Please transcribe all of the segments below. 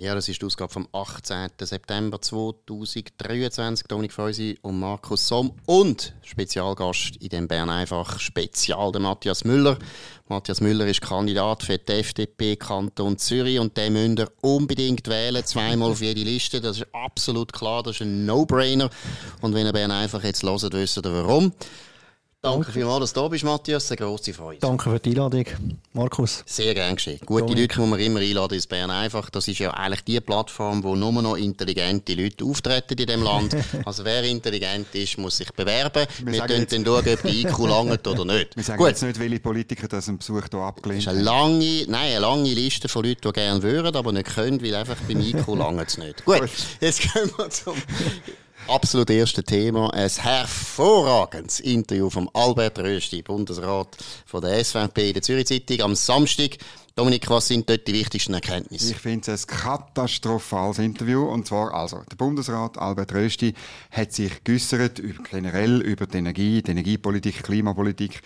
Ja, das ist die Ausgabe vom 18. September 2023. Dominik Feusi und Markus Somm und Spezialgast in dem Bern einfach Spezial, der Matthias Müller. Matthias Müller ist Kandidat für die FDP Kanton Zürich und den müsst ihr unbedingt wählen, zweimal auf jede Liste. Das ist absolut klar, das ist ein No-Brainer. Und wenn ihr Bern einfach jetzt hört, wisst ihr warum. Danke vielmals, dass du da bist, Matthias. Eine grosse Freude. Danke für die Einladung, Markus. Sehr gern geschehen. Gute Sorry. Leute muss man immer einladen ins Bern einfach. Das ist ja eigentlich die Plattform, wo nur noch intelligente Leute auftreten in diesem Land. also wer intelligent ist, muss sich bewerben. Wir, wir können dann schauen, ob die IQ langt oder nicht. Wir sagen Gut. jetzt nicht, welche Politiker das einen Besuch hier abgelehnt haben. Das ist eine lange, nein, eine lange Liste von Leuten, die gerne würden, aber nicht können, weil einfach beim IQ langt es nicht. Gut, jetzt gehen wir zum absolut erste Thema. Ein hervorragendes Interview von Albert Rösti, Bundesrat von der SVP in der Zürich Zeitung am Samstag. Dominik, was sind dort die wichtigsten Erkenntnisse? Ich finde es ein katastrophales Interview. Und zwar, also, der Bundesrat Albert Rösti hat sich geäussert über, generell über die Energie, die Energiepolitik, Klimapolitik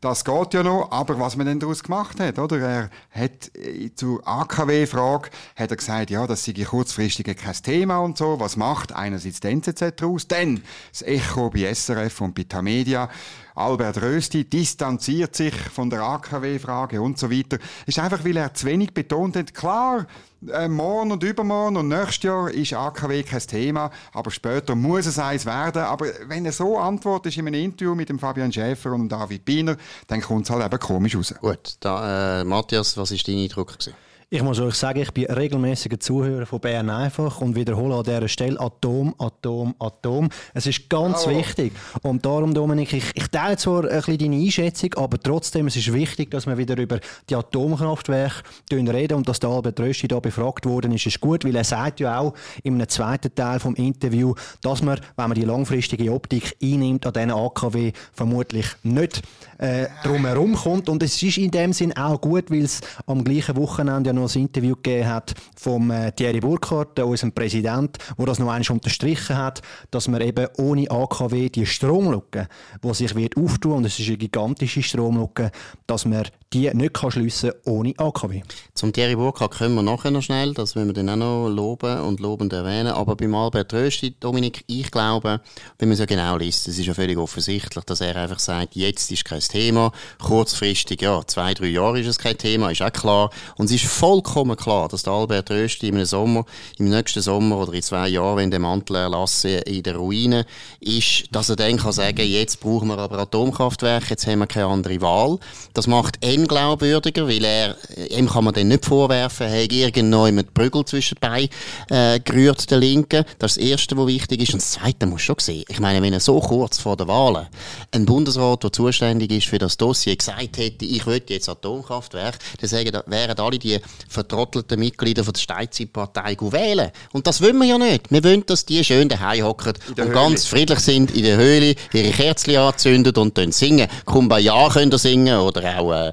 das geht ja noch, aber was man denn daraus gemacht hat, oder? Er hat äh, zur AKW-Frage hat er gesagt, ja, das sei kurzfristig kein Thema und so. Was macht einerseits die NZZ daraus? Dann das Echo bei SRF und bei Tamedia. Albert Rösti distanziert sich von der AKW-Frage und so weiter. Ist einfach, weil er zu wenig betont hat, klar, äh, morgen und übermorgen und nächstes Jahr ist AKW kein Thema, aber später muss es eins werden. Aber wenn er so antwortet in einem Interview mit dem Fabian Schäfer und David Biener, dann kommt es halt eben komisch raus. Gut, da, äh, Matthias, was war dein Eindruck? Gewesen? Ich muss euch sagen, ich bin regelmäßiger Zuhörer von Bern einfach und wiederhole an dieser Stelle Atom, Atom, Atom. Es ist ganz oh. wichtig. Und darum, Dominik, ich, ich teile zwar ein bisschen deine Einschätzung, aber trotzdem es ist wichtig, dass wir wieder über die Atomkraftwerke reden und dass der Albert Rösti da befragt worden ist, ist gut, weil er sagt ja auch in einem zweiten Teil vom Interview, dass man, wenn man die langfristige Optik einnimmt, an diesen AKW vermutlich nicht äh, drumherum kommt. Und es ist in dem Sinn auch gut, weil es am gleichen Wochenende ja noch ein Interview gegeben hat vom äh, Thierry Burkhardt, unserem Präsident, wo das noch einmal unterstrichen hat, dass man eben ohne AKW die Stromlücke, die sich wird auftun, und es ist eine gigantische Stromlücke, dass man die nicht schliessen ohne AKW. Zum Thierry Burkhardt kommen wir nachher noch schnell, das wollen wir dann auch noch loben und lobend erwähnen, aber beim Albert Rösti, Dominik, ich glaube, wenn man es ja genau liest, es ist ja völlig offensichtlich, dass er einfach sagt, jetzt ist kein Thema, kurzfristig, ja, zwei, drei Jahre ist es kein Thema, ist auch klar, und es ist vollkommen klar, dass der Albert Rösti im Sommer, im nächsten Sommer oder in zwei Jahren, wenn der Mantel erlassen in der Ruine ist, dass er dann kann sagen, jetzt brauchen wir aber Atomkraftwerke, jetzt haben wir keine andere Wahl. Das macht ihn glaubwürdiger, weil er, ihm kann man dann nicht vorwerfen, er hat irgendwo mit Prügel zwischen Beinen äh, gerührt, der Linken. Das ist das Erste, was wichtig ist. Und das Zweite muss schon sehen. Ich meine, wenn er so kurz vor der Wahlen ein Bundesrat, der zuständig ist für das Dossier, gesagt hätte, ich will jetzt Atomkraftwerke, dann sagen, wären alle die vertrottelten Mitglieder von der Steinzeitpartei wählen. Und das wollen wir ja nicht. Wir wollen, dass die schön daheim hocken und Höhle. ganz friedlich sind in der Höhle, ihre Kerzen anzünden und dann singen. Kumbaya können singen oder auch äh,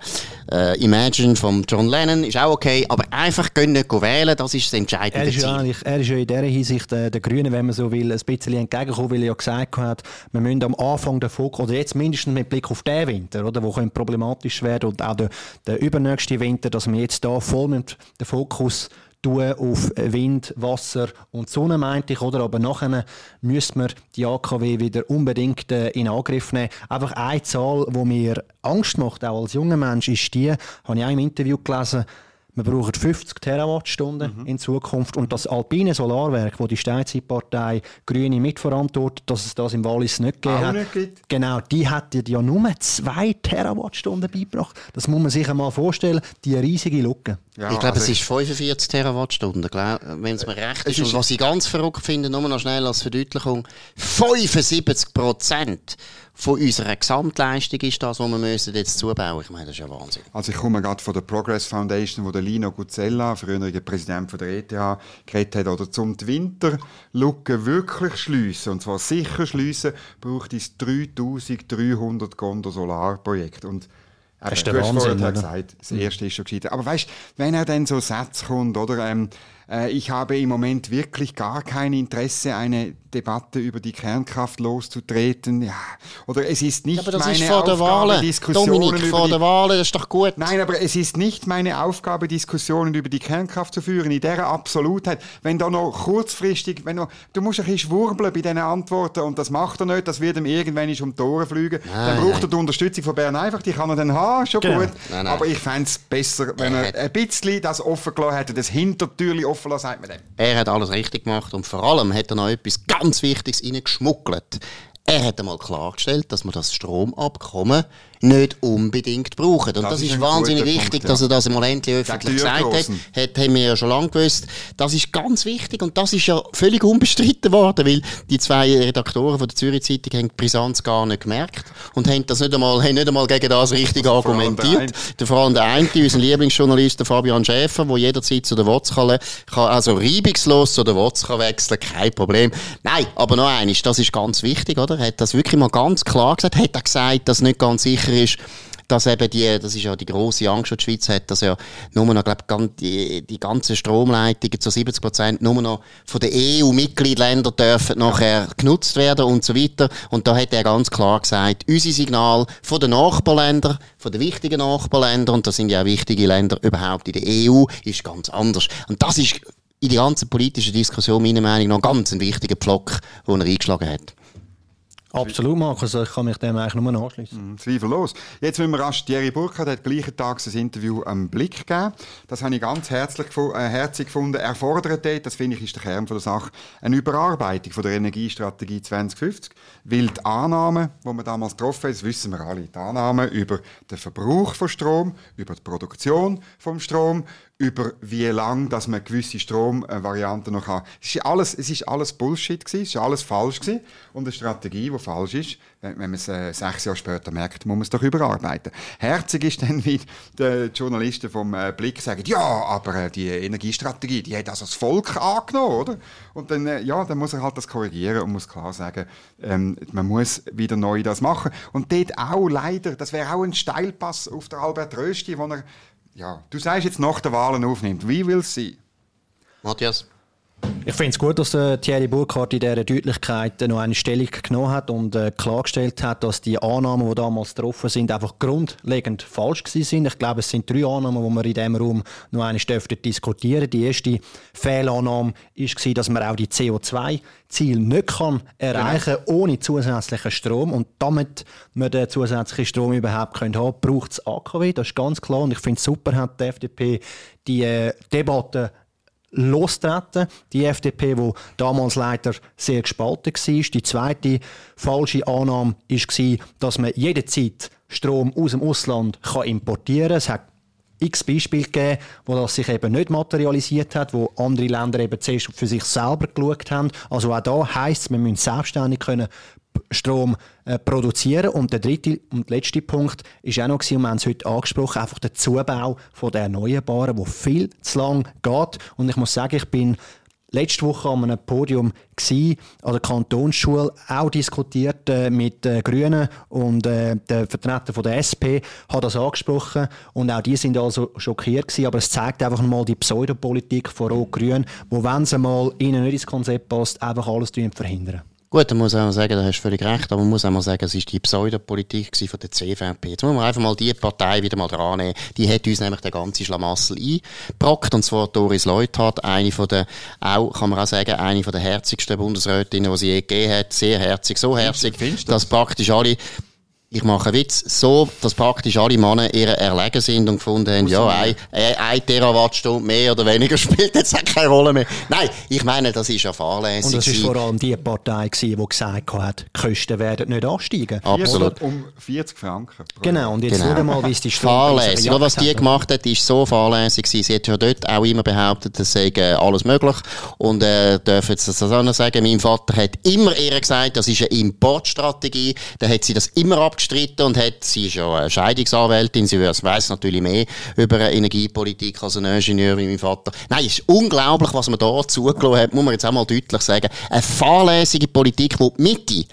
äh, Imagine von John Lennon ist auch okay, aber einfach können wählen, das ist das entscheidende er ist Ziel. Ja, er ist ja in dieser Hinsicht äh, der Grünen, wenn man so will, ein bisschen entgegenkommen, weil er ja gesagt hat, wir müssen am Anfang der Fokus, oder jetzt mindestens mit Blick auf den Winter, oder, wo problematisch werden und auch der, der übernächste Winter, dass wir jetzt da voll mit dem Fokus auf Wind, Wasser und Sonne, meinte ich, oder? Aber nachher müsste man die AKW wieder unbedingt äh, in Angriff nehmen. Einfach eine Zahl, die mir Angst macht, auch als junger Mensch, ist die, habe ich auch im Interview gelesen, wir brauchen 50 Terawattstunden mhm. in Zukunft. Und das alpine Solarwerk, wo die Steinzeitpartei Grüne mitverantwortet, dass es das im Wallis nicht gegeben hat, nicht genau, die hat ja nur 2 Terawattstunden beigebracht. Das muss man sich einmal vorstellen, die riesige Lücke. Ja, ich glaube, also es ist 45 Terawattstunden, wenn es mir recht ist. ist. Und was ich ganz verrückt finde, nur noch schnell als Verdeutlichung, 75 Prozent von unserer Gesamtleistung ist das, was wir müssen jetzt zubauen Ich meine, das ist ja Wahnsinn. Also ich komme gerade von der Progress Foundation, wo der Lino Guzella, früheriger Präsident von der ETH, geredet hat, oder zum die Winterlücke wirklich schliessen, und zwar sicher schliessen, braucht es 3300 Gondo Solarprojekte. Und das ist der Wahnsinn, gesagt, das erste ist schon gescheitert. Aber weißt, wenn er dann so Sätze kommt, oder, ähm, Äh, ich habe im Moment wirklich gar kein Interesse, eine Debatte über die Kernkraft loszutreten. Ja. Oder es ist nicht aber das meine ist vor der Aufgabe, Wahl. Diskussionen Dominik, über vor die der Wahl, das ist doch gut. Nein, aber es ist nicht meine Aufgabe, Diskussionen über die Kernkraft zu führen, in dieser Absolutheit. Wenn da noch kurzfristig, wenn noch, du musst ein bisschen schwurbeln bei diesen Antworten und das macht er nicht, das wird ihm irgendwann um die Ohren fliegen. Nein, dann braucht nein. er die Unterstützung von Bern einfach, die kann er dann haben, schon Genau. gut. Nein. Aber ich fände es besser, wenn Er ein bisschen das offen gelassen hätte, das Hintertürchen offen lassen, sagt man dem. Er hat alles richtig gemacht und vor allem hat er noch etwas ganz Wichtiges reingeschmuggelt. Er hat einmal klargestellt, dass man das Stromabkommen nicht unbedingt braucht. Und das, Das ist ist wahnsinnig wichtig, Punkt, ja. dass er das einmal endlich öffentlich Sagt gesagt hat. Hat. Haben wir ja schon lange gewusst. Das ist ganz wichtig und das ist ja völlig unbestritten worden, weil die zwei Redaktoren von der Zürich Zeitung haben die Brisanz gar nicht gemerkt und haben das nicht einmal, haben nicht einmal gegen das richtig Also argumentiert. Der, vor allem der eine, unser Lieblingsjournalist, der Fabian Schäfer, der jederzeit zu der WOTS kann, kann also reibungslos zu der WOTS kann wechseln, kein Problem. Nein, aber noch eines, das ist ganz wichtig, oder? Er hat das wirklich mal ganz klar gesagt, hat er gesagt, dass nicht ganz sicher ist, dass eben die, das ist ja die grosse Angst, die die Schweiz hat, dass ja nur noch, glaub, die, die ganzen Stromleitungen zu 70 Prozent nur noch von den EU-Mitgliedsländern dürfen nachher genutzt werden und so weiter. Und da hat er ganz klar gesagt, unser Signal von den Nachbarländern, von den wichtigen Nachbarländern, und das sind ja auch wichtige Länder überhaupt in der EU, ist ganz anders. Und das ist in die ganze politische Diskussion meiner Meinung nach ganz ein wichtiger Pflock, den er eingeschlagen hat. Absolut, Markus. Ich kann mich dem eigentlich nur anschließen. Zweifellos. Jetzt müssen wir rasch, Thierry Burkhardt hat gleichen Tag ein Interview am Blick gegeben. Das habe ich ganz herzlich, äh, herzig gefunden. Er fordert dort, das finde ich ist der Kern von der Sache, eine Überarbeitung von der Energiestrategie 2050. Weil die Annahmen, die wir damals getroffen haben, das wissen wir alle, die Annahmen über den Verbrauch von Strom, über die Produktion vom Strom, über wie lange dass man gewisse Stromvarianten noch hat. Es ist alles, es ist alles Bullshit gewesen, es ist alles falsch gewesen. Und eine Strategie, die falsch ist, wenn, wenn man es äh, sechs Jahre später merkt, muss man es doch überarbeiten. Herzig ist dann, wie die Journalisten vom äh, Blick sagen, ja, aber äh, die Energiestrategie, die hat also das Volk angenommen, oder? Und dann, äh, ja, dann muss er halt das korrigieren und muss klar sagen, ähm, man muss wieder neu das machen. Und dort auch leider, das wäre auch ein Steilpass auf der Albert Rösti, wo er ja, du sagst jetzt nach der Wahlen aufnimmt. Wie will es sein? Matthias? Ich finde es gut, dass der Thierry Burkhardt in dieser Deutlichkeit äh, noch eine Stellung genommen hat und äh, klargestellt hat, dass die Annahmen, die damals getroffen sind, einfach grundlegend falsch gewesen sind. Ich glaube, es sind drei Annahmen, die wir in diesem Raum noch einmal dürften diskutieren Die erste Fehlannahme war, dass man auch die CO2-Ziele nicht kann erreichen kann, ohne zusätzlichen Strom. Und damit wir den zusätzlichen Strom überhaupt können haben braucht es AKW. Das ist ganz klar. Und ich finde es super, hat die FDP die äh, Debatte lostreten. Die FDP, die damals leider sehr gespalten war. Die zweite falsche Annahme war, dass man jederzeit Strom aus dem Ausland importieren kann. Es hat x Beispiele gegeben, wo das sich eben nicht materialisiert hat, wo andere Länder eben zuerst für sich selber geschaut haben. Also auch da heisst es, wir müssen selbstständig können Strom äh, produzieren. Und der dritte und letzte Punkt ist auch noch, gewesen, und wir haben es heute angesprochen, einfach der Zubau von der Erneuerbaren, der viel zu lang geht. Und ich muss sagen, ich bin letzte Woche an einem Podium gsi, an der Kantonsschule, auch diskutiert äh, mit äh, Grünen und äh, der Vertreter von der SP hat das angesprochen und auch die sind also schockiert gewesen, aber es zeigt einfach mal die Pseudopolitik von Rot-Grün, wo wenn es mal ihnen nicht ins Konzept passt, einfach alles verhindern. Gut, dann muss man sagen, da hast du völlig recht, aber man muss auch mal sagen, es ist die Pseudopolitik von der CVP. Jetzt muss man einfach mal die Partei wieder mal dran nehmen. Die hat uns nämlich den ganzen Schlamassel eingebrockt, und zwar Doris Leuthard, eine von der, auch, kann man auch sagen, eine von der herzigsten Bundesrätinnen, die sie je gegeben hat. Sehr herzig, so herzig, dass praktisch alle ich mache einen Witz, so, dass praktisch alle Männer ihr erlegen sind und gefunden haben, ja, ein, ein, Terawattstunde mehr oder weniger spielt jetzt auch keine Rolle mehr. Nein, ich meine, das ist ja fahrlässig. Und das war vor allem die Partei, gewesen, die gesagt hat, die Kosten werden nicht ansteigen. Absolut. Um 40 Franken. Genau, und jetzt Genau. wieder mal, wie es die Strompreise Fahrlässig. Aber was die gemacht hat, ist so fahrlässig gewesen. Sie hat ja dort auch immer behauptet, das sei äh, alles möglich. Und, äh, darf jetzt das auch noch sagen, mein Vater hat immer ihr gesagt, das ist eine Importstrategie. Da hat sie das immer abgestritten und hat, sie ist ja eine Scheidungsanwältin, sie weiß natürlich mehr über Energiepolitik als ein Ingenieur wie mein Vater. Nein, es ist unglaublich, was man da zugelassen hat, muss man jetzt auch mal deutlich sagen. Eine fahrlässige Politik, die die Mitte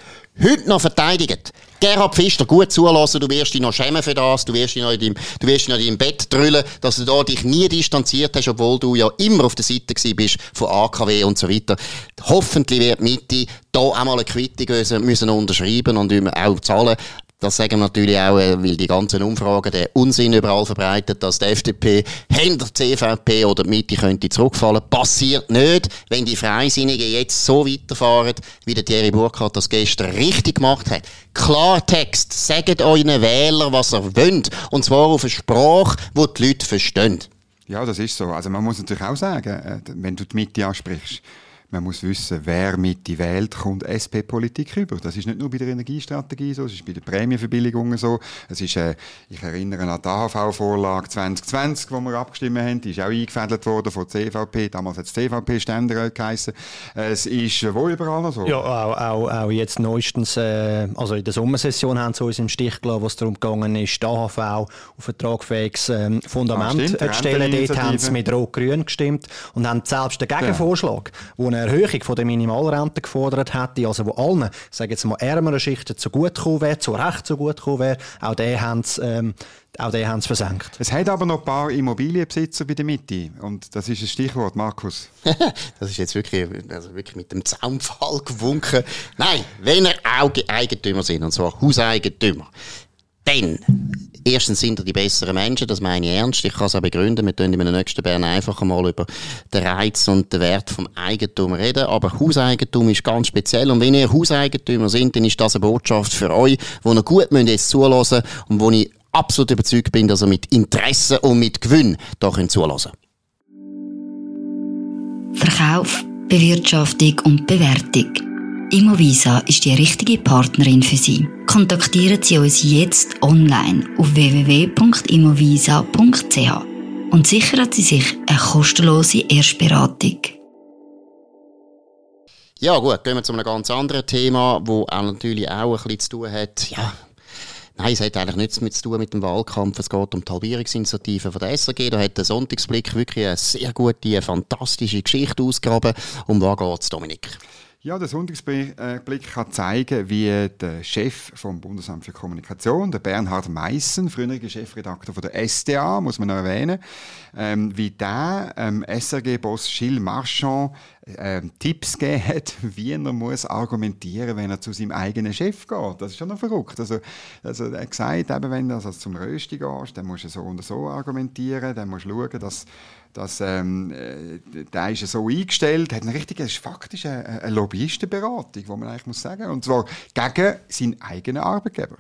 heute noch verteidigen. Gerhard Pfister, gut zulassen, du wirst dich noch schämen für das, du wirst dich noch in deinem, du wirst dich noch in deinem Bett drüllen, dass du da dich nie distanziert hast, obwohl du ja immer auf der Seite bist von AKW und so weiter. Hoffentlich wird Mitte da auch mal eine Quittung müssen unterschreiben und auch zahlen. Das sagen wir natürlich auch, äh, weil die ganzen Umfragen den Unsinn überall verbreitet, dass die FDP hinter CVP oder die Mitte könnte zurückfallen. Passiert nicht, wenn die Freisinnigen jetzt so weiterfahren, wie der Thierry Burkhardt das gestern richtig gemacht hat. Klartext, sagt euren Wähler, was ihr wollt. Und zwar auf eine Sprache, die die Leute verstehen. Ja, das ist so. Also man muss natürlich auch sagen, äh, wenn du die Mitte ansprichst, man muss wissen, wer mit die wählt, kommt SP-Politik rüber. Das ist nicht nur bei der Energiestrategie so, es ist bei den Prämienverbilligungen so. Es ist, äh, ich erinnere an die AHV-Vorlage 2020, wo wir abgestimmt haben. Die ist auch eingefädelt worden von CVP. Damals hat es CVP-Ständerat geheißen. Es ist äh, wo überall noch so. Ja, auch, auch, auch jetzt neuestens, äh, also in der Sommersession haben sie uns im Stich gelassen, was darum gegangen ist, die AHV auf ein tragfähiges ähm, Fundament ah, zu stellen. Dort haben sie mit Rot-Grün gestimmt und haben selbst den Gegenvorschlag, ja. wo Erhöhung von der Minimalrente gefordert hätte, also wo allen, sage jetzt mal, ärmeren Schichten zugutekommen wäre, zu Recht zugutekommen wäre, auch den haben sie, ähm, auch den haben sie versenkt. Es hat aber noch ein paar Immobilienbesitzer bei der Mitte. Und das ist ein Stichwort, Markus. das ist jetzt wirklich, also wirklich mit dem Zaunfall gewunken. Nein, wenn er auch Eigentümer sind, und zwar Hauseigentümer, dann erstens sind er die besseren Menschen, das meine ich ernst. Ich kann es auch begründen. Wir können in einem nächsten Bern einfach mal über den Reiz und den Wert vom Eigentum reden. Aber Hauseigentum ist ganz speziell. Und wenn ihr Hauseigentümer sind, dann ist das eine Botschaft für euch, die ihr gut jetzt zulassen und wo ich absolut überzeugt bin, dass ihr mit Interesse und mit Gewinn da könnt zulassen. Verkauf, Bewirtschaftung und Bewertung. Immovisa ist die richtige Partnerin für Sie. Kontaktieren Sie uns jetzt online auf www.immovisa.ch und sichern Sie sich eine kostenlose Erstberatung. Ja gut, gehen wir zu einem ganz anderen Thema, wo auch natürlich auch ein bisschen zu tun hat, ja, Nein, es hat eigentlich nichts mit zu tun mit dem Wahlkampf. Es geht um die Halbierungsinitiative von der SRG. Da hat der Sonntagsblick wirklich eine sehr gute, fantastische Geschichte ausgegraben. Um was geht es, Dominik? Ja, der Sonntagsblick kann zeigen, wie der Chef vom Bundesamt für Kommunikation, der Bernhard Meissen, früherer Chefredakteur von der SDA, muss man noch erwähnen, ähm, wie der ähm, SRG-Boss Gilles Marchand ähm, Tipps gegeben hat, wie er muss argumentieren wenn er zu seinem eigenen Chef geht. Das ist schon noch verrückt. Also, also er hat gesagt, eben, wenn du also zum Rösti gehst, dann musst du so und so argumentieren, dann musst du schauen, dass dass, ähm, äh, der ist so eingestellt, hat eine richtige, ist faktisch eine, eine Lobbyistenberatung, wo man eigentlich muss sagen, und zwar gegen seinen eigenen Arbeitgeber.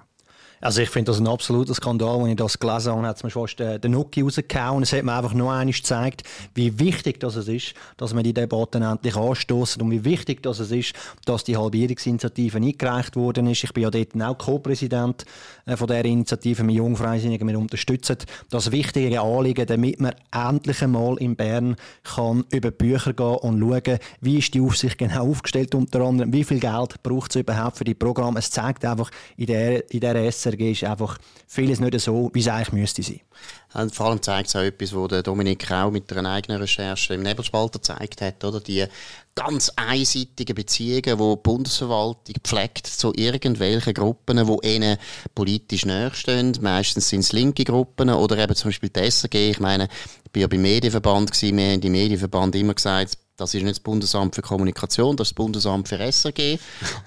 Also ich finde das ein absoluter Skandal. Als ich das gelesen habe, hat es mir fast den, den Nuki rausgehauen. Es hat mir einfach noch einmal gezeigt, wie wichtig das ist, dass wir die Debatten endlich anstoßen und wie wichtig das ist, dass die Halbierungsinitiative eingereicht worden ist. Ich bin ja dort auch Co-Präsident äh, von der Initiative mit Jungfreisinnigen. Wir unterstützen das wichtige Anliegen, damit man endlich einmal in Bern kann über Bücher gehen und schauen, wie ist die Aufsicht genau aufgestellt unter anderem, wie viel Geld braucht es überhaupt für die Programme. Es zeigt einfach in der, in der SRG ist einfach vieles nicht so, wie es eigentlich müsste sein. Und vor allem zeigt es auch etwas, was Dominik auch mit einer eigenen Recherche im Nebelspalter gezeigt hat, oder? Die ganz einseitigen Beziehungen, die die Bundesverwaltung pflegt zu irgendwelchen Gruppen, die ihnen politisch näher stehen. Meistens sind es linke Gruppen oder eben zum Beispiel die SRG. Ich meine, ich war ja beim Medienverband, gewesen. wir haben im Medienverband immer gesagt, das ist nicht das Bundesamt für Kommunikation, das ist das Bundesamt für SRG.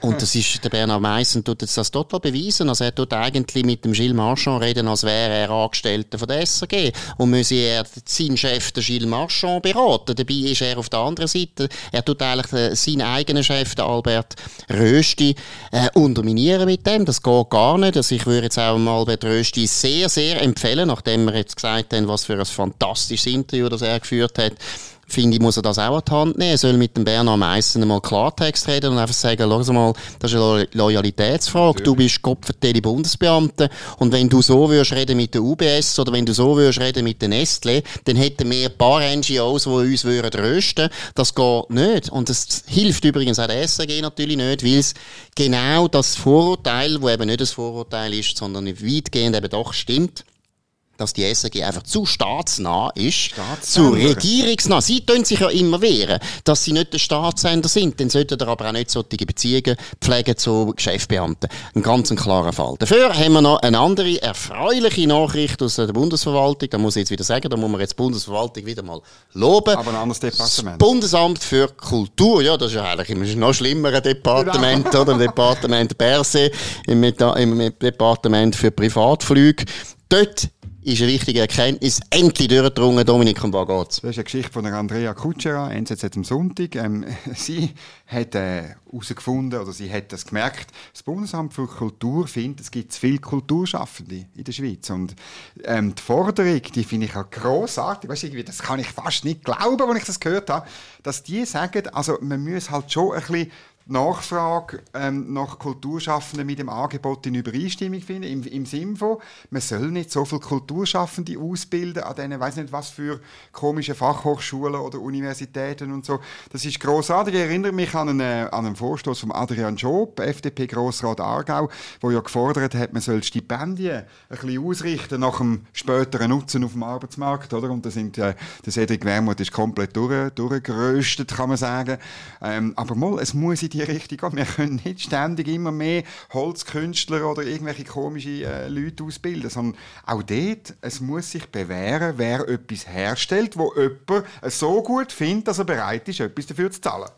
Und das ist, der Bernhard Meissen tut jetzt das total beweisen. Also er tut eigentlich mit dem Gilles Marchand reden, als wäre er Angestellter von der SRG. Und müsse er seinen Chef, den Gilles Marchand, beraten. Dabei ist er auf der anderen Seite. Er tut eigentlich den, seinen eigenen Chef, den Albert Rösti, äh, unterminieren mit dem. Das geht gar nicht. Also ich würde jetzt auch Albert Rösti sehr, sehr empfehlen, nachdem wir jetzt gesagt haben, was für ein fantastisches Interview das er geführt hat finde ich, muss er das auch an die Hand nehmen. Er soll mit dem Bernhard Meissen mal Klartext reden und einfach sagen, schau mal, das ist eine Loyalitätsfrage. Du bist kopfverteilte Bundesbeamte und wenn du so würdest reden mit der UBS oder wenn du so würdest reden mit der Nestle, dann hätten wir ein paar NGOs, die uns würden rösten. Das geht nicht. Und das hilft übrigens auch der SAG natürlich nicht, weil es genau das Vorurteil, wo eben nicht das Vorurteil ist, sondern weitgehend eben doch stimmt, dass die SRG einfach zu staatsnah ist, zu regierungsnah. Sie tun sich ja immer wehren, dass sie nicht der Staatssender sind. Dann sollten ihr aber auch nicht solche Beziehungen pflegen zu Geschäftsbeamten. Ein ganz ein klarer Fall. Dafür haben wir noch eine andere erfreuliche Nachricht aus der Bundesverwaltung. Da muss ich jetzt wieder sagen, da muss man jetzt die Bundesverwaltung wieder mal loben. Aber ein anderes Departement. Das Bundesamt für Kultur, ja, das ist ja eigentlich ein noch schlimmeres Departement, genau. oder? Im Departement Berse, im, im Departement für Privatflüge. Dort ist eine wichtige Erkenntnis endlich durchgedrungen. Dominik, um was geht's? Das ist eine Geschichte von Andrea Kutschera, NZZ am Sonntag. Ähm, sie hat herausgefunden, äh, oder sie hat das gemerkt, das Bundesamt für Kultur findet, es gibt zu viele Kulturschaffende in der Schweiz. Und ähm, die Forderung, die finde ich auch grossartig. Weißt, irgendwie, das kann ich fast nicht glauben, wenn ich das gehört habe, dass die sagen, also man muss halt schon ein bisschen Nachfrage ähm, nach Kulturschaffenden mit dem Angebot in Übereinstimmung finden, im, im Sinne von, man soll nicht so viele Kulturschaffende ausbilden an diesen, weiß nicht was für komische Fachhochschulen oder Universitäten und so. Das ist großartig. Ich erinnere mich an einen, äh, an einen Vorstoß von Adrian Job, FDP-Grossrat Aargau, wo ja gefordert hat, man soll Stipendien ein bisschen ausrichten nach dem späteren Nutzen auf dem Arbeitsmarkt, oder? Und da sind, äh, der Cedric Wermuth ist komplett durch, durchgeröstet, kann man sagen. Ähm, aber mal, es muss in die Richtung gehen. Wir können nicht ständig immer mehr Holzkünstler oder irgendwelche komische äh, Leute ausbilden, sondern auch dort, es muss sich bewähren, wer etwas herstellt, wo jemand so gut findet, dass er bereit ist, etwas dafür zu zahlen.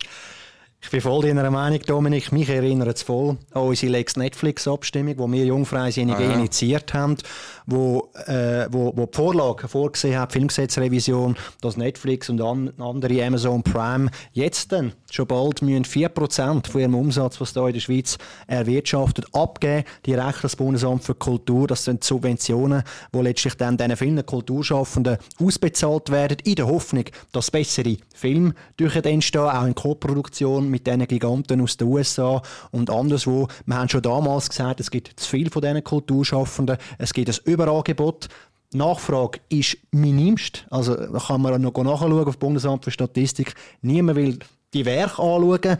Ich bin voll deiner Meinung, Dominik. Mich erinnert es voll an unsere Lex Netflix-Abstimmung, die wir Jungfreisinnig ah, ja. initiiert haben, wo, äh, wo, wo die Vorlage vorgesehen hat, Filmgesetzrevision, dass Netflix und an, andere Amazon Prime jetzt dann schon bald müssen 4% von ihrem Umsatz, was da in der Schweiz erwirtschaftet, abgeben, direkt das Bundesamt für Kultur. Das sind Subventionen, die letztlich dann diesen vielen Kulturschaffenden ausbezahlt werden, in der Hoffnung, dass bessere Filme durch entstehen, auch in Koproduktion mit diesen Giganten aus den USA und anderswo. Wir haben schon damals gesagt, es gibt zu viel von diesen Kulturschaffenden, es gibt ein Überangebot. Nachfrage ist minimst. Also kann man noch nachschauen auf Bundesamt für Statistik. Niemand will die Werke anschauen.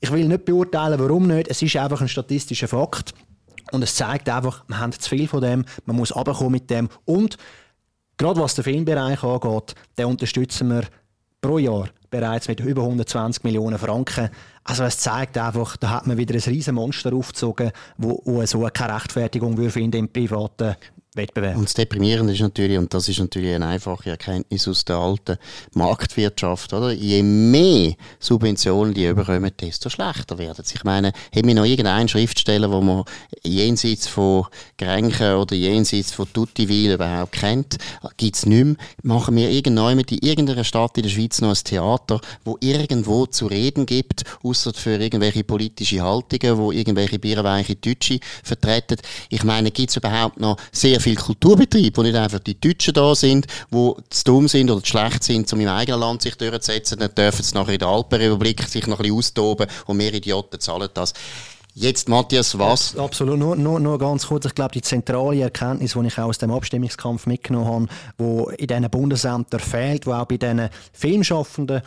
Ich will nicht beurteilen, warum nicht. Es ist einfach ein statistischer Fakt. Und es zeigt einfach, wir haben zu viel von dem, man muss runterkommen mit dem. Und gerade was den Filmbereich angeht, den unterstützen wir pro Jahr bereits mit über 120 Millionen Franken. Also es zeigt einfach, da hat man wieder ein riesen Monster aufgezogen, wo, wo so keine Rechtfertigung würde finden im privaten Wettbewerb. Und das Deprimierende ist natürlich, und das ist natürlich eine einfache Erkenntnis aus der alten Marktwirtschaft, oder? Je mehr Subventionen die überkommen, desto schlechter werden sie. Ich meine, haben wir noch irgendeinen Schriftsteller, wo man jenseits von Grenchen oder jenseits von Tuttiville überhaupt kennt? Gibt es nicht mehr. Machen wir irgendwann in irgendeiner Stadt in der Schweiz noch ein Theater, wo irgendwo zu reden gibt, außer für irgendwelche politische Haltungen, wo irgendwelche bierweiche Deutsche vertreten. Ich meine, gibt es überhaupt noch sehr viele Kulturbetriebe, wo nicht einfach die Deutschen da sind, die zu dumm sind oder zu schlecht sind, um im eigenen Land sich durchzusetzen, dann dürfen sie nachher in der Alpenrepublik sich noch ein bisschen austoben und mehr Idioten zahlen das. Jetzt, Matthias, was? Absolut. Nur, nur, nur ganz kurz. Ich glaube, die zentrale Erkenntnis, die ich auch aus dem Abstimmungskampf mitgenommen habe, die in diesen Bundesämtern fehlt, die auch bei diesen Filmschaffenden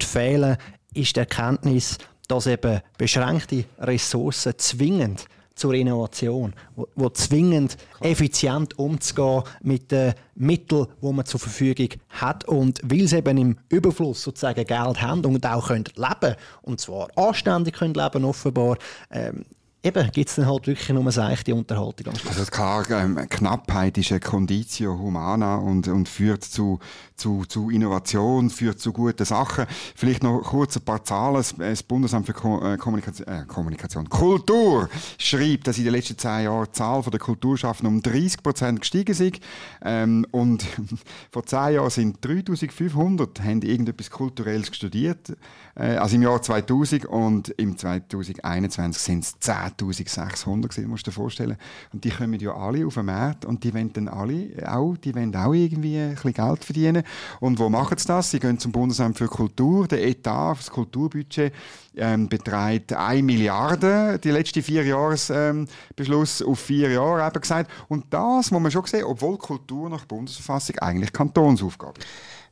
fehlen, ist die Erkenntnis, dass eben beschränkte Ressourcen zwingend zur Innovation, wo, wo zwingend effizient umzugehen mit den Mitteln, die man zur Verfügung hat und weil sie eben im Überfluss sozusagen Geld haben und auch können leben und zwar anständig können leben offenbar, ähm, eben gibt es dann halt wirklich nur eine seichte Unterhaltung. Also klar, ähm, Knappheit ist eine Conditio humana und, und führt zu, zu, zu Innovation, führt zu guten Sachen. Vielleicht noch kurz ein paar Zahlen. Das Bundesamt für äh, Kommunikation, äh, Kommunikation Kultur schreibt, dass in den letzten zehn Jahren die Zahl der Kulturschaffenden um 30 Prozent gestiegen ist. Ähm, und vor zehn Jahren sind 3500 haben irgendetwas Kulturelles studiert. Äh, also im Jahr 2000 und im 2021 sind es 10.600 musst du dir vorstellen. Und die kommen ja alle auf den Markt und die wollen dann alle auch, die wollen auch irgendwie ein bisschen Geld verdienen. Und wo machen sie das? Sie gehen zum Bundesamt für Kultur. Der Etat, das Kulturbudget, ähm, beträgt 1 Milliarde, die letzten vier Jahresbeschluss ähm, auf vier Jahre eben gesagt. Und das muss man schon sehen, obwohl Kultur nach Bundesverfassung eigentlich Kantonsaufgabe ist.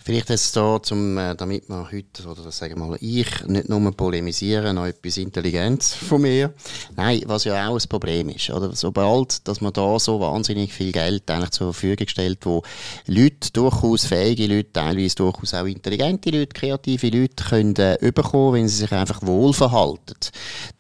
Vielleicht jetzt da, zum, äh, damit wir heute, oder sagen wir mal, ich nicht nur polemisieren, noch etwas Intelligenz von mir. Nein, was ja auch ein Problem ist, oder? Sobald, dass man da so wahnsinnig viel Geld eigentlich zur Verfügung stellt, wo Leute, durchaus fähige Leute, teilweise durchaus auch intelligente Leute, kreative Leute können äh, überkommen, wenn sie sich einfach wohlverhalten,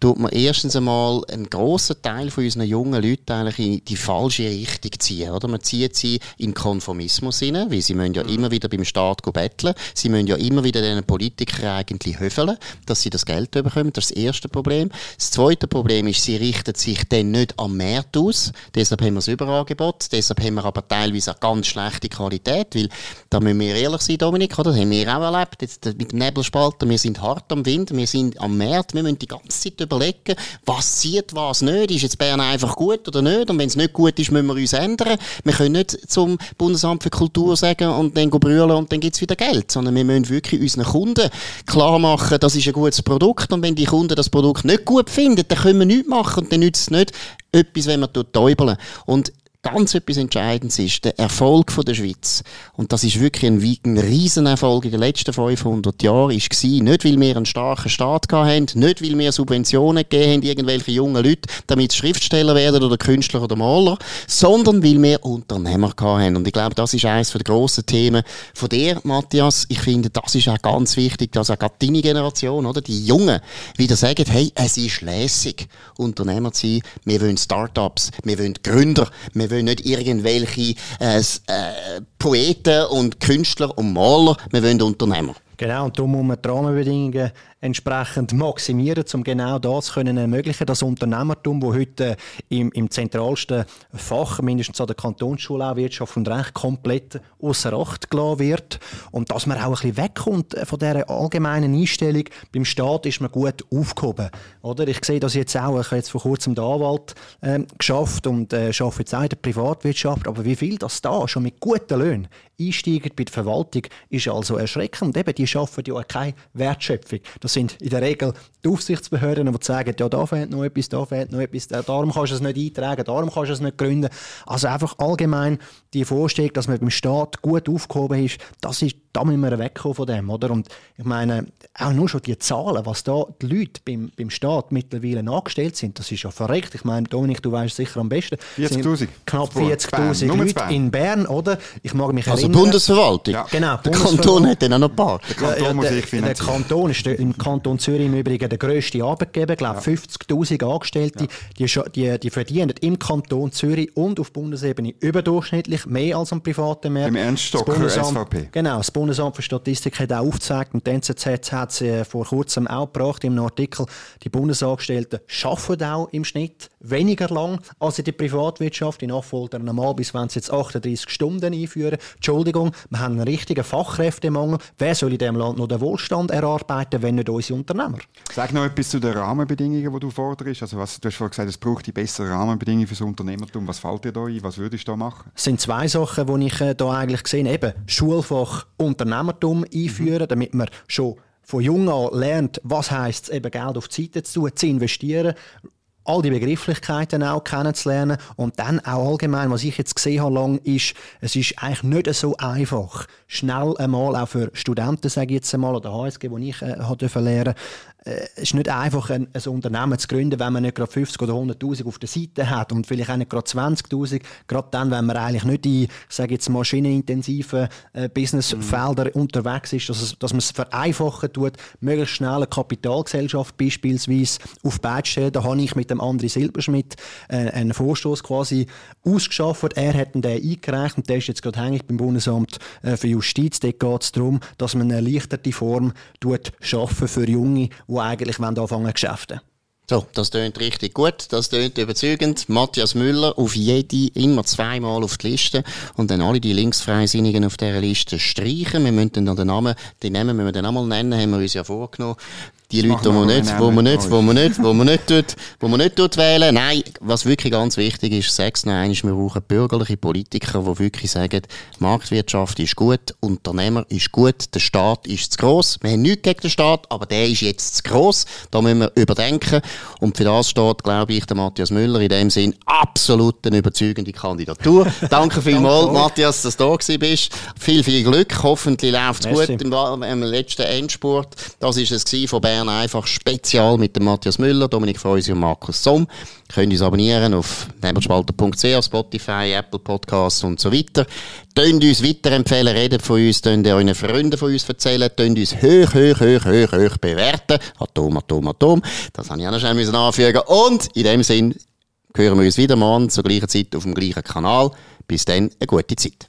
tut man erstens einmal einen grossen Teil von unseren jungen Leuten eigentlich in die falsche Richtung ziehen, oder? Man zieht sie in Konformismus hinein, weil sie müssen ja mhm. immer wieder beim Staat Staat betteln. Sie müssen ja immer wieder den Politikern eigentlich höfeln, dass sie das Geld bekommen. Das ist das erste Problem. Das zweite Problem ist, sie richten sich dann nicht am Markt aus. Deshalb haben wir das Überangebot. Deshalb haben wir aber teilweise auch ganz schlechte Qualität, weil, da müssen wir ehrlich sein, Dominik, oder? Das haben wir auch erlebt. Jetzt mit dem Nebelspalter. Wir sind hart am Wind. Wir sind am Markt. Wir müssen die ganze Zeit überlegen, was zieht, was nicht. Ist jetzt Bern einfach gut oder nicht? Und wenn es nicht gut ist, müssen wir uns ändern. Wir können nicht zum Bundesamt für Kultur sagen und dann brüllen und dann gibt es wieder Geld, sondern wir müssen wirklich unseren Kunden klar machen, das ist ein gutes Produkt und wenn die Kunden das Produkt nicht gut finden, dann können wir nichts machen und dann nützt es nicht etwas, wenn wir täubeln. Und ganz etwas Entscheidendes ist, der Erfolg von der Schweiz. Und das ist wirklich ein, ein Riesenerfolg in den letzten 500 Jahren, ist gewesen, nicht weil wir einen starken Staat haben, nicht weil wir Subventionen gegeben haben, irgendwelche jungen Leute, damit sie Schriftsteller werden oder Künstler oder Maler, sondern weil wir Unternehmer haben. Und ich glaube, das ist eines der grossen Themen von dir, Matthias. Ich finde, das ist auch ganz wichtig, dass auch gerade deine Generation, oder, die Jungen, wieder sagen, hey, es ist lässig, Unternehmer zu sein. Wir wollen Startups, wir wollen Gründer, wir wollen nicht irgendwelche äh, äh, Poeten und Künstler und Maler, wir wollen Unternehmer. Genau, und darum muss man die Rahmenbedingungen entsprechend maximieren, um genau das zu ermöglichen, das Unternehmertum, das heute im, im zentralsten Fach, mindestens an der Kantonsschule auch Wirtschaft und Recht, komplett außer Acht gelassen wird. Und dass man auch ein bisschen wegkommt von dieser allgemeinen Einstellung, beim Staat ist man gut aufgehoben. Oder? Ich sehe das jetzt auch, ich habe jetzt vor kurzem den Anwalt äh, geschafft und äh, arbeite jetzt auch in der Privatwirtschaft, aber wie viel das da schon mit guten Löhnen einsteigt bei der Verwaltung, ist also erschreckend. Eben, die schaffen ja keine Wertschöpfung. Das sind in der Regel die Aufsichtsbehörden, die sagen, ja, da fehlt noch etwas, da fehlt noch etwas, darum kannst du es nicht eintragen, darum kannst du es nicht gründen. Also einfach allgemein die Vorstellung, dass man beim Staat gut aufgehoben ist, das ist da müssen wir wegkommen von dem, oder? Und ich meine, auch nur schon die Zahlen, was da die Leute beim, beim Staat mittlerweile angestellt sind, das ist ja verreckt. Ich meine, Dominik, du weißt sicher am besten. 40.000. Knapp 40.000 Leute in Bern, oder? Ich mag mich also erinnern. Bundesverwaltung? Ja. Genau. Der Kanton hat dann auch noch ein paar. Der Kanton ja, ja, muss ich finanzieren. Der Kanton ist der, im Kanton Zürich im Übrigen der grösste Arbeitgeber, ich glaube ja. 50.000 Angestellte. Die, die, die verdienen im Kanton Zürich und auf Bundesebene überdurchschnittlich mehr als am privaten Markt. Im Ernst Stocker, SVP. Genau, das Bundesamt für Statistik hat auch aufgezeigt, und die NZZ hat es äh, vor kurzem auch gebracht im Artikel, die Bundesangestellten arbeiten auch im Schnitt weniger lang als in der Privatwirtschaft. In Affolter normal, bis wenn sie jetzt 38 Stunden einführen. Entschuldigung, wir haben einen richtigen Fachkräftemangel. Wer soll in diesem Land noch den Wohlstand erarbeiten, wenn nicht unsere Unternehmer? Sag noch etwas zu den Rahmenbedingungen, die du forderst. Also was, du hast vorhin gesagt, es braucht die besseren Rahmenbedingungen für das Unternehmertum. Was fällt dir da ein? Was würdest du da machen? Es sind zwei Sachen, die ich äh, da eigentlich sehe. Eben Schulfach Unternehmer Unternehmertum einführen, mhm. damit man schon von jung an lernt, was heißt es eben Geld auf die Seite zu tun, zu investieren, all die Begrifflichkeiten auch kennenzulernen. Und dann auch allgemein, was ich jetzt gesehen habe lang, ist, es ist eigentlich nicht so einfach, schnell einmal auch für Studenten, sage ich jetzt einmal, oder HSG, wo ich äh, lernen äh, es ist nicht einfach, ein, ein, Unternehmen zu gründen, wenn man nicht gerade 50 oder 100'000 auf der Seite hat und vielleicht auch nicht gerade 20'000, gerade dann, wenn man eigentlich nicht in, ich sage jetzt, maschinenintensiven äh, Businessfeldern mhm. unterwegs ist, dass, dass man es vereinfachen tut, möglichst schnell eine Kapitalgesellschaft beispielsweise auf die stellen. Da habe ich mit dem André Silberschmidt äh, einen Vorstoß quasi ausgeschafft. Er hat den eingereicht und der ist jetzt gerade hängig beim Bundesamt äh, für Justiz. Dort geht es darum, dass man eine erleichterte Form schaffen für Junge, die eigentlich anfangen Geschäfte. So, das tönt richtig gut, das tönt überzeugend. Matthias Müller auf jede immer zweimal auf die Liste und dann alle die Linksfreisinnigen auf dieser Liste streichen. Wir müssen dann den Namen, den Namen müssen wir dann einmal nennen, haben wir uns ja vorgenommen. Die Leute, die man nicht, wo man nicht, wo man nicht, wo man nicht tut, wo man nicht tut wählen. Nein, was wirklich ganz wichtig ist, sag's noch einmal, wir brauchen bürgerliche Politiker, die wirklich sagen, Marktwirtschaft ist gut, Unternehmer ist gut, der Staat ist zu gross. Wir haben nichts gegen den Staat, aber der ist jetzt zu gross. Da müssen wir überdenken. Und für das steht, glaube ich, der Matthias Müller in dem Sinn absolut eine überzeugende Kandidatur. Danke vielmals, Matthias, dass du da bist. Viel, viel Glück. Hoffentlich läuft es gut im, im, letzten Endspurt. Das ist es von Bern einfach spezial mit dem Matthias Müller, Dominik Freusi und Markus Somm. Könnt uns abonnieren auf nebelspalter.ch, Spotify, Apple Podcasts und so weiter. Tönt uns weiterempfehlen, redet von uns, tönt euren Freunden von uns erzählen, tönt uns hoch, hoch, hoch, hoch, hoch bewerten. Atom, Atom, Atom. Das habe ich auch noch schnell anfügen Und in dem Sinn hören wir uns wieder morgen zur gleichen Zeit auf dem gleichen Kanal. Bis dann, eine gute Zeit.